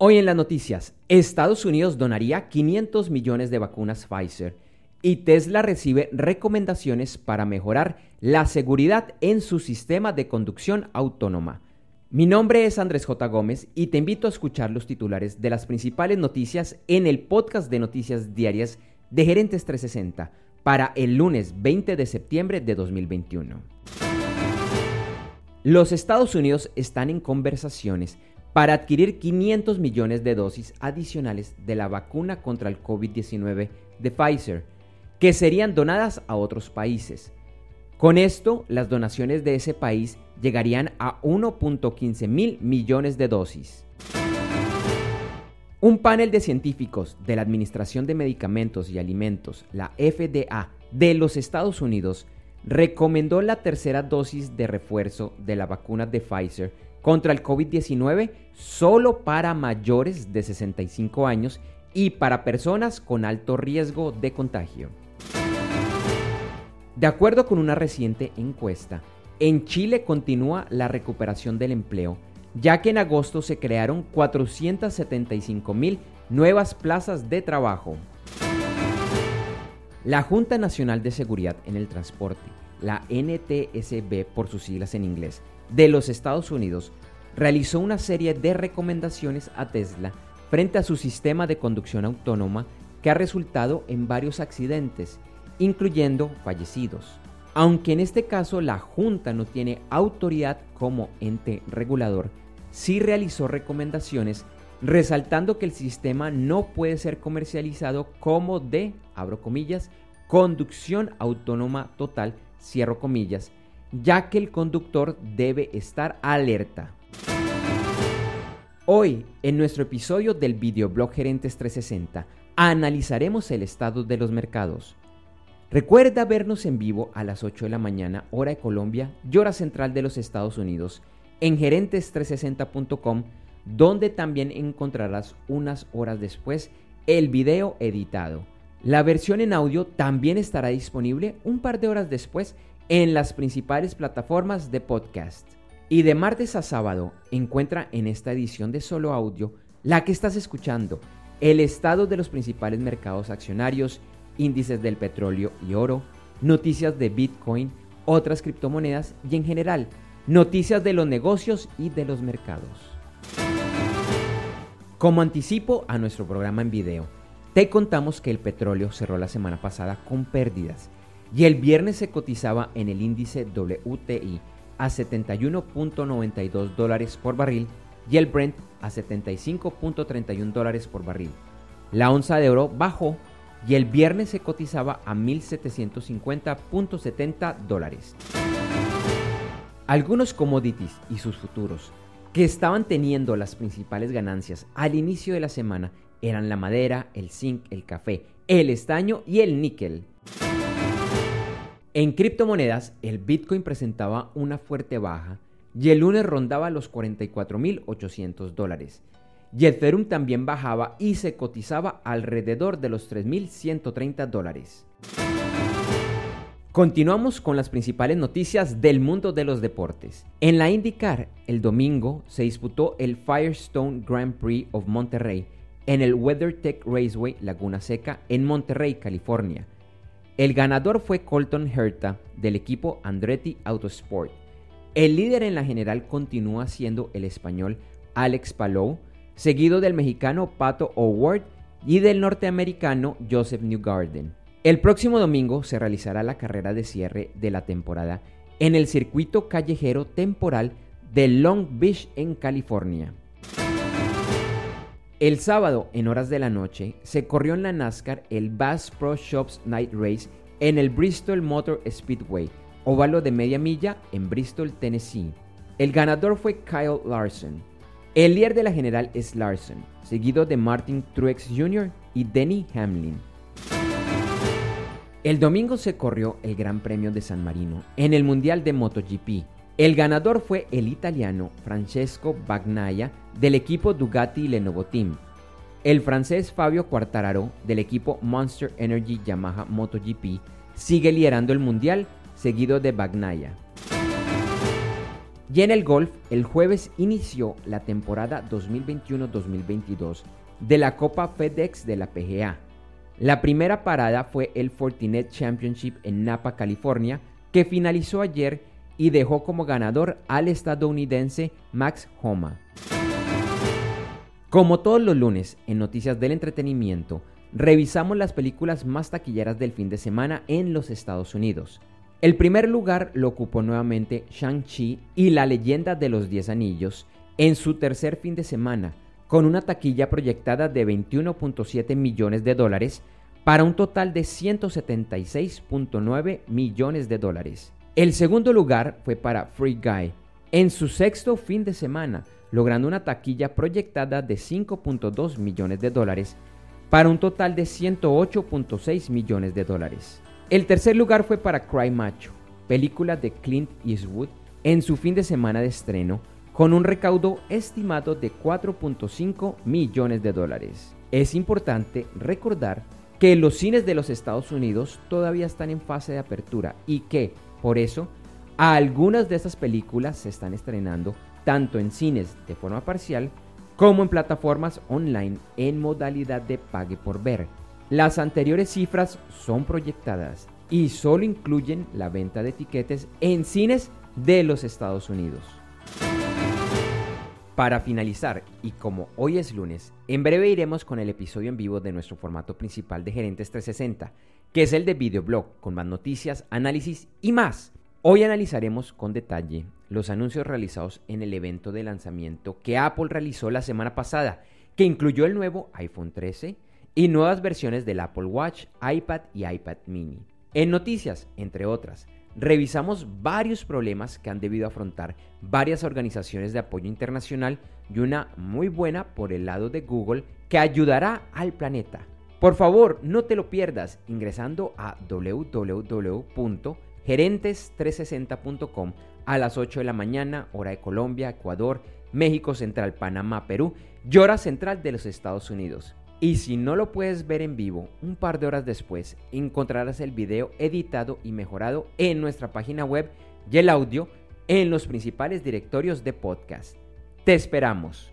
Hoy en las noticias, Estados Unidos donaría 500 millones de vacunas Pfizer y Tesla recibe recomendaciones para mejorar la seguridad en su sistema de conducción autónoma. Mi nombre es Andrés J. Gómez y te invito a escuchar los titulares de las principales noticias en el podcast de noticias diarias de Gerentes 360 para el lunes 20 de septiembre de 2021. Los Estados Unidos están en conversaciones para adquirir 500 millones de dosis adicionales de la vacuna contra el COVID-19 de Pfizer, que serían donadas a otros países. Con esto, las donaciones de ese país llegarían a 1.15 mil millones de dosis. Un panel de científicos de la Administración de Medicamentos y Alimentos, la FDA, de los Estados Unidos, recomendó la tercera dosis de refuerzo de la vacuna de Pfizer contra el COVID-19 solo para mayores de 65 años y para personas con alto riesgo de contagio. De acuerdo con una reciente encuesta, en Chile continúa la recuperación del empleo, ya que en agosto se crearon 475 mil nuevas plazas de trabajo. La Junta Nacional de Seguridad en el Transporte, la NTSB por sus siglas en inglés, de los Estados Unidos realizó una serie de recomendaciones a Tesla frente a su sistema de conducción autónoma que ha resultado en varios accidentes, incluyendo fallecidos. Aunque en este caso la Junta no tiene autoridad como ente regulador, sí realizó recomendaciones resaltando que el sistema no puede ser comercializado como de, abro comillas, conducción autónoma total, cierro comillas, ya que el conductor debe estar alerta. Hoy, en nuestro episodio del videoblog Gerentes 360, analizaremos el estado de los mercados. Recuerda vernos en vivo a las 8 de la mañana, hora de Colombia y hora central de los Estados Unidos, en gerentes360.com, donde también encontrarás unas horas después el video editado. La versión en audio también estará disponible un par de horas después en las principales plataformas de podcast. Y de martes a sábado encuentra en esta edición de Solo Audio la que estás escuchando, el estado de los principales mercados accionarios, índices del petróleo y oro, noticias de Bitcoin, otras criptomonedas y en general, noticias de los negocios y de los mercados. Como anticipo a nuestro programa en video, te contamos que el petróleo cerró la semana pasada con pérdidas y el viernes se cotizaba en el índice WTI a 71.92 dólares por barril y el Brent a 75.31 dólares por barril. La onza de oro bajó y el viernes se cotizaba a 1.750.70 dólares. Algunos commodities y sus futuros que estaban teniendo las principales ganancias al inicio de la semana eran la madera, el zinc, el café, el estaño y el níquel. En criptomonedas, el Bitcoin presentaba una fuerte baja y el lunes rondaba los 44.800 dólares. Y Ethereum también bajaba y se cotizaba alrededor de los 3.130 dólares. Continuamos con las principales noticias del mundo de los deportes. En la IndyCar, el domingo se disputó el Firestone Grand Prix of Monterrey en el WeatherTech Raceway Laguna Seca en Monterrey, California. El ganador fue Colton Herta del equipo Andretti Autosport. El líder en la general continúa siendo el español Alex Palou, seguido del mexicano Pato O'Ward y del norteamericano Joseph Newgarden. El próximo domingo se realizará la carrera de cierre de la temporada en el circuito callejero temporal de Long Beach en California. El sábado, en horas de la noche, se corrió en la NASCAR el Bass Pro Shops Night Race en el Bristol Motor Speedway, óvalo de media milla en Bristol, Tennessee. El ganador fue Kyle Larson. El líder de la general es Larson, seguido de Martin Truex Jr. y Denny Hamlin. El domingo se corrió el Gran Premio de San Marino en el Mundial de MotoGP, el ganador fue el italiano Francesco Bagnaia del equipo Dugatti Lenovo Team. El francés Fabio Quartararo del equipo Monster Energy Yamaha MotoGP sigue liderando el mundial seguido de Bagnaia. Y en el golf, el jueves inició la temporada 2021-2022 de la Copa FedEx de la PGA. La primera parada fue el Fortinet Championship en Napa, California, que finalizó ayer y dejó como ganador al estadounidense Max Homa. Como todos los lunes en Noticias del Entretenimiento, revisamos las películas más taquilleras del fin de semana en los Estados Unidos. El primer lugar lo ocupó nuevamente Shang-Chi y la leyenda de los Diez Anillos en su tercer fin de semana, con una taquilla proyectada de 21.7 millones de dólares para un total de 176.9 millones de dólares. El segundo lugar fue para Free Guy en su sexto fin de semana, logrando una taquilla proyectada de 5.2 millones de dólares para un total de 108.6 millones de dólares. El tercer lugar fue para Cry Macho, película de Clint Eastwood, en su fin de semana de estreno, con un recaudo estimado de 4.5 millones de dólares. Es importante recordar que los cines de los Estados Unidos todavía están en fase de apertura y que, por eso, algunas de estas películas se están estrenando tanto en cines de forma parcial como en plataformas online en modalidad de pague por ver. Las anteriores cifras son proyectadas y solo incluyen la venta de etiquetes en cines de los Estados Unidos. Para finalizar, y como hoy es lunes, en breve iremos con el episodio en vivo de nuestro formato principal de Gerentes 360, que es el de videoblog, con más noticias, análisis y más. Hoy analizaremos con detalle los anuncios realizados en el evento de lanzamiento que Apple realizó la semana pasada, que incluyó el nuevo iPhone 13, y nuevas versiones del Apple Watch, iPad y iPad mini. En noticias, entre otras, revisamos varios problemas que han debido afrontar varias organizaciones de apoyo internacional y una muy buena por el lado de Google que ayudará al planeta. Por favor, no te lo pierdas ingresando a www.gerentes360.com a las 8 de la mañana, hora de Colombia, Ecuador, México Central, Panamá, Perú y hora central de los Estados Unidos. Y si no lo puedes ver en vivo, un par de horas después encontrarás el video editado y mejorado en nuestra página web y el audio en los principales directorios de podcast. Te esperamos.